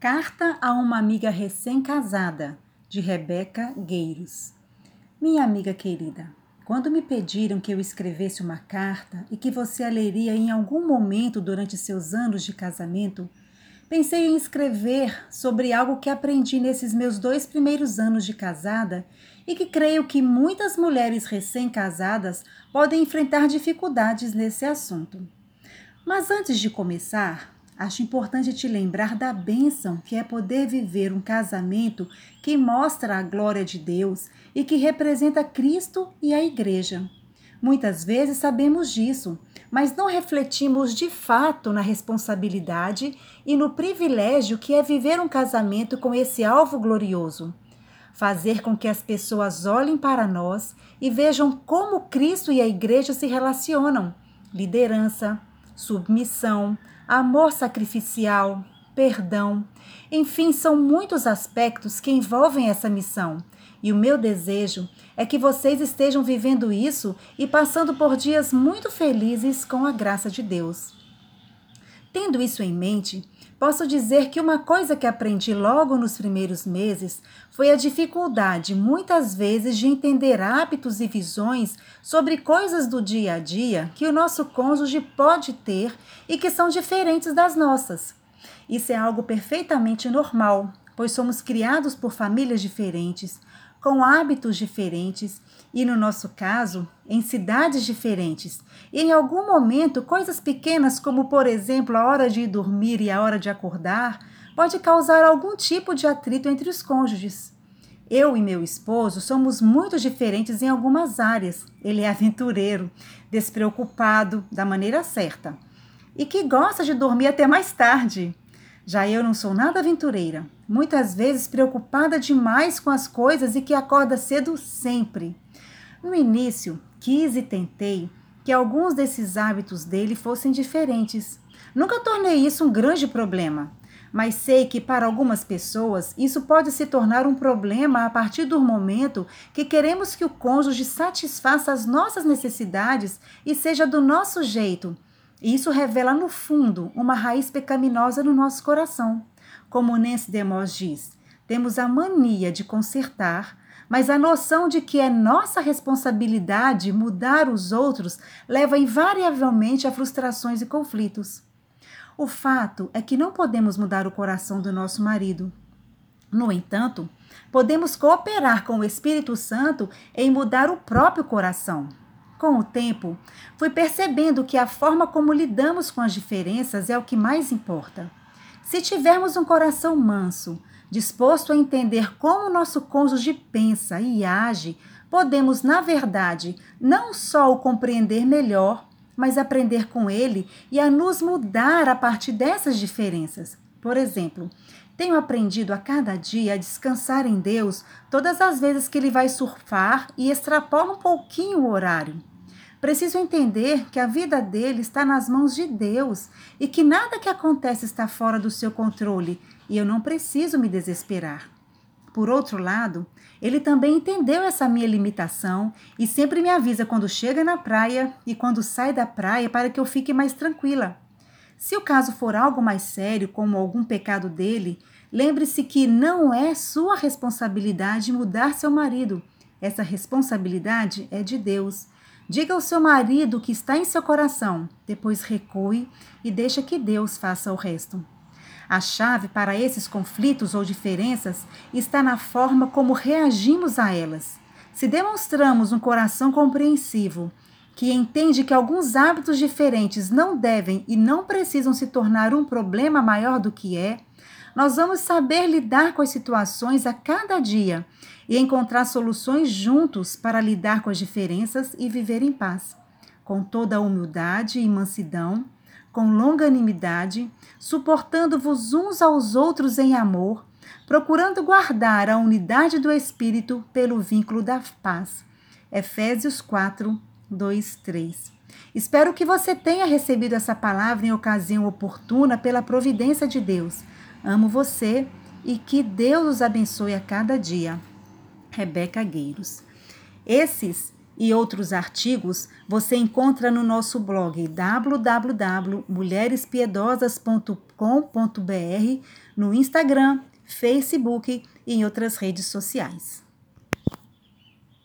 Carta a uma amiga recém-casada, de Rebeca Gueiros. Minha amiga querida, quando me pediram que eu escrevesse uma carta e que você a leria em algum momento durante seus anos de casamento, pensei em escrever sobre algo que aprendi nesses meus dois primeiros anos de casada e que creio que muitas mulheres recém-casadas podem enfrentar dificuldades nesse assunto. Mas antes de começar, Acho importante te lembrar da bênção que é poder viver um casamento que mostra a glória de Deus e que representa Cristo e a Igreja. Muitas vezes sabemos disso, mas não refletimos de fato na responsabilidade e no privilégio que é viver um casamento com esse alvo glorioso. Fazer com que as pessoas olhem para nós e vejam como Cristo e a Igreja se relacionam. Liderança, submissão, amor sacrificial, perdão. Enfim, são muitos aspectos que envolvem essa missão. E o meu desejo é que vocês estejam vivendo isso e passando por dias muito felizes com a graça de Deus. Tendo isso em mente, posso dizer que uma coisa que aprendi logo nos primeiros meses foi a dificuldade, muitas vezes, de entender hábitos e visões sobre coisas do dia a dia que o nosso cônjuge pode ter e que são diferentes das nossas. Isso é algo perfeitamente normal, pois somos criados por famílias diferentes, com hábitos diferentes e, no nosso caso, em cidades diferentes. E em algum momento, coisas pequenas, como por exemplo a hora de ir dormir e a hora de acordar, pode causar algum tipo de atrito entre os cônjuges. Eu e meu esposo somos muito diferentes em algumas áreas. Ele é aventureiro, despreocupado, da maneira certa, e que gosta de dormir até mais tarde. Já eu não sou nada aventureira, muitas vezes preocupada demais com as coisas e que acorda cedo sempre. No início, quis e tentei que alguns desses hábitos dele fossem diferentes. Nunca tornei isso um grande problema, mas sei que para algumas pessoas isso pode se tornar um problema a partir do momento que queremos que o cônjuge satisfaça as nossas necessidades e seja do nosso jeito. E isso revela, no fundo, uma raiz pecaminosa no nosso coração. Como Nancy DeMoss diz, temos a mania de consertar, mas a noção de que é nossa responsabilidade mudar os outros leva invariavelmente a frustrações e conflitos. O fato é que não podemos mudar o coração do nosso marido. No entanto, podemos cooperar com o Espírito Santo em mudar o próprio coração. Com o tempo, fui percebendo que a forma como lidamos com as diferenças é o que mais importa. Se tivermos um coração manso, disposto a entender como nosso cônjuge pensa e age, podemos, na verdade, não só o compreender melhor, mas aprender com ele e a nos mudar a partir dessas diferenças. Por exemplo, tenho aprendido a cada dia a descansar em Deus todas as vezes que ele vai surfar e extrapola um pouquinho o horário. Preciso entender que a vida dele está nas mãos de Deus e que nada que acontece está fora do seu controle e eu não preciso me desesperar. Por outro lado, ele também entendeu essa minha limitação e sempre me avisa quando chega na praia e quando sai da praia para que eu fique mais tranquila. Se o caso for algo mais sério, como algum pecado dele, lembre-se que não é sua responsabilidade mudar seu marido. Essa responsabilidade é de Deus. Diga ao seu marido o que está em seu coração, depois recue e deixa que Deus faça o resto. A chave para esses conflitos ou diferenças está na forma como reagimos a elas. Se demonstramos um coração compreensivo, que entende que alguns hábitos diferentes não devem e não precisam se tornar um problema maior do que é, nós vamos saber lidar com as situações a cada dia e encontrar soluções juntos para lidar com as diferenças e viver em paz, com toda a humildade e mansidão com longanimidade, suportando-vos uns aos outros em amor, procurando guardar a unidade do Espírito pelo vínculo da paz. Efésios 4, 2, 3. Espero que você tenha recebido essa palavra em ocasião oportuna pela providência de Deus. Amo você e que Deus os abençoe a cada dia. Rebeca Gueiros. Esses e outros artigos você encontra no nosso blog www.mulherespiedosas.com no Instagram, Facebook e em outras redes sociais.